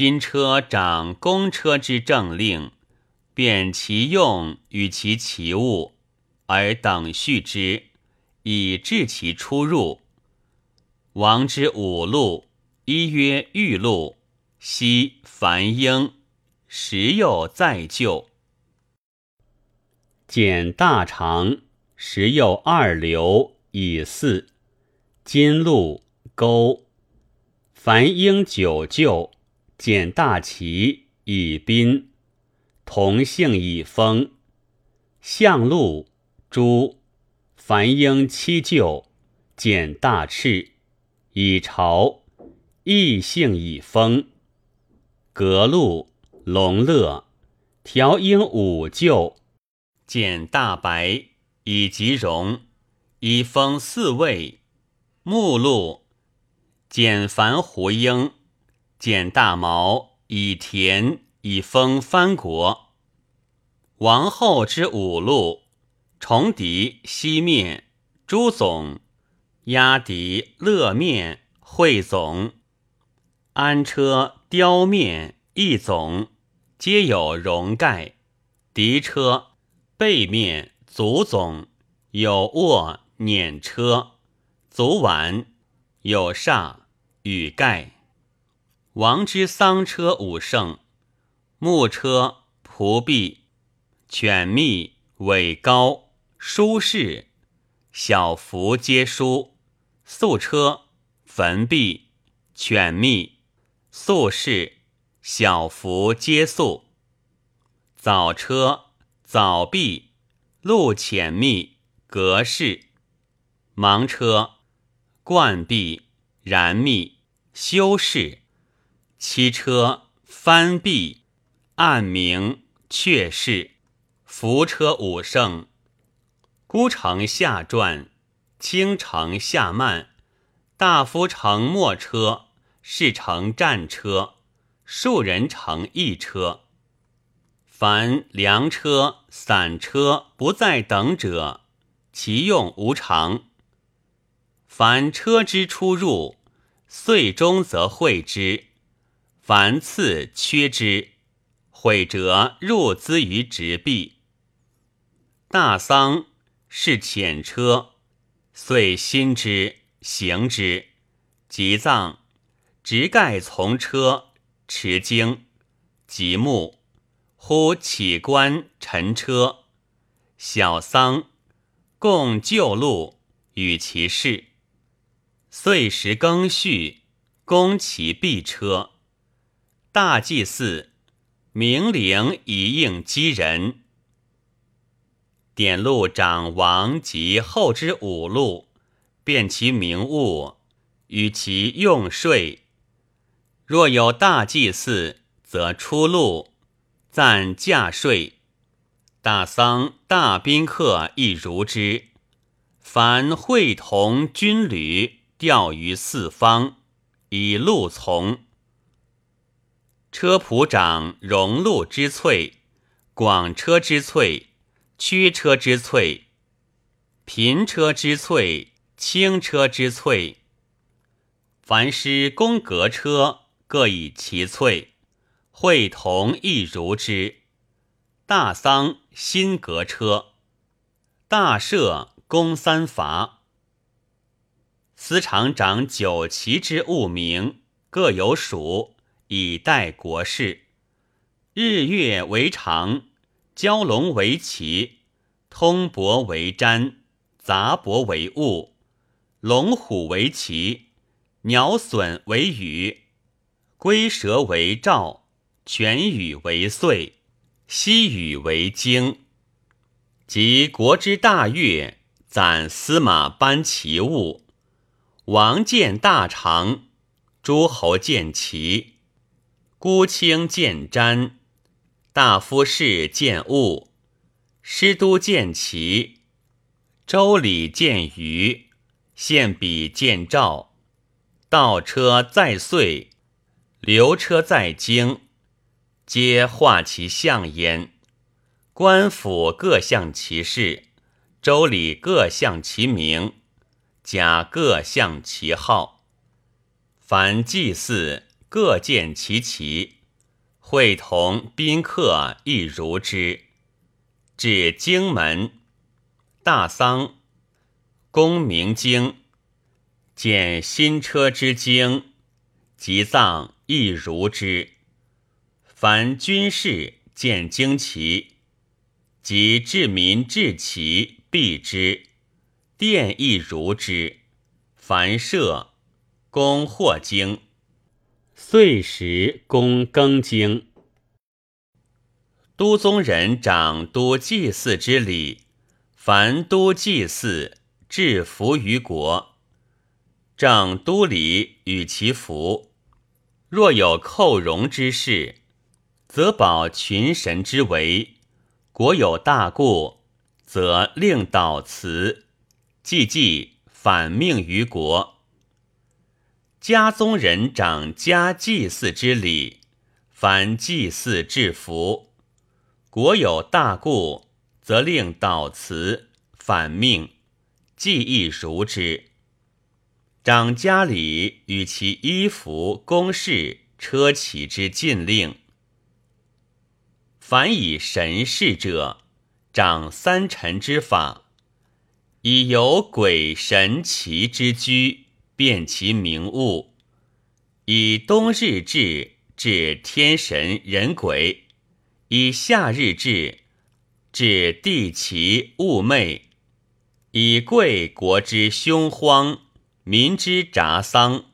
金车掌公车之政令，辨其用与其其物，而等序之，以治其出入。王之五路，一曰玉路，昔樊英，时又再就。减大长，时又二流以四。金路沟，凡英九旧，简大旗以宾，同姓以封。象鹿朱，凡英七舅，简大赤以朝，异姓以封。革禄龙乐，调英五舅，简大白以吉荣，以封四位。目录简繁胡英，简大毛以田以封藩国。王后之五路，重敌西面朱总，压敌乐面会总，安车雕面一总，皆有容盖。敌车背面足总有卧辇车。足碗有煞与盖，王之丧车五圣，木车仆婢，犬密尾高，舒适，小福皆舒。素车坟壁，犬密素士，小福皆素。早车早壁，路浅密，格式盲车。冠壁燃密修饰，七车翻壁暗明阙饰，扶车五圣，孤城下传，倾城下慢，大夫乘末车，士乘战车，庶人乘一车。凡粮车、散车不在等者，其用无常。凡车之出入，岁中则会之；凡次缺之，毁折入资于直壁。大丧是浅车，遂新之行之；即葬，直盖从车，持经；即木，呼起棺陈车。小丧，共旧路与其事。岁时更序，宫其璧车。大祭祀，明灵以应击人。典禄长王及后之五路，辨其名物，与其用税。若有大祭祀，则出路，暂价税。大丧、大宾客亦如之。凡会同军旅。调于四方，以路从。车仆长荣禄之翠，广车之翠，驱车之翠，贫车之翠，轻车之翠。凡师宫阁车，各以其翠。会同亦如之。大丧新阁车，大赦宫三伐。司常长九旗之物名，各有属，以待国事。日月为常，蛟龙为旗，通帛为毡，杂帛为物，龙虎为旗，鸟隼为羽，龟蛇为兆，犬羽为岁，西羽为经。及国之大乐，攒司马班其物。王见大长，诸侯见齐，孤卿见瞻，大夫士见物，师都见齐，周礼见虞，献比见赵，道车在岁，流车在京，皆画其象焉。官府各向其事，周礼各向其名。甲各向其号，凡祭祀各见其奇，会同宾客亦如之。至荆门，大丧，公明经，见新车之经，即葬亦如之。凡军事见旌旗，及治民治旗，避之。殿亦如之。凡设公或经，岁时公更经。都宗人掌都祭祀之礼，凡都祭祀，至福于国。正都礼与其福，若有寇戎之事。则保群神之为，国有大故，则令导辞，既既反命于国。家宗人掌家祭祀之礼，凡祭祀制服，国有大故，则令导辞，反命，既亦如之。掌家礼与其衣服、宫室、车骑之禁令。凡以神事者，掌三臣之法，以有鬼神奇之居，辨其名物；以冬日至，治天神人鬼；以夏日至，治地奇物魅；以贵国之凶荒，民之札丧。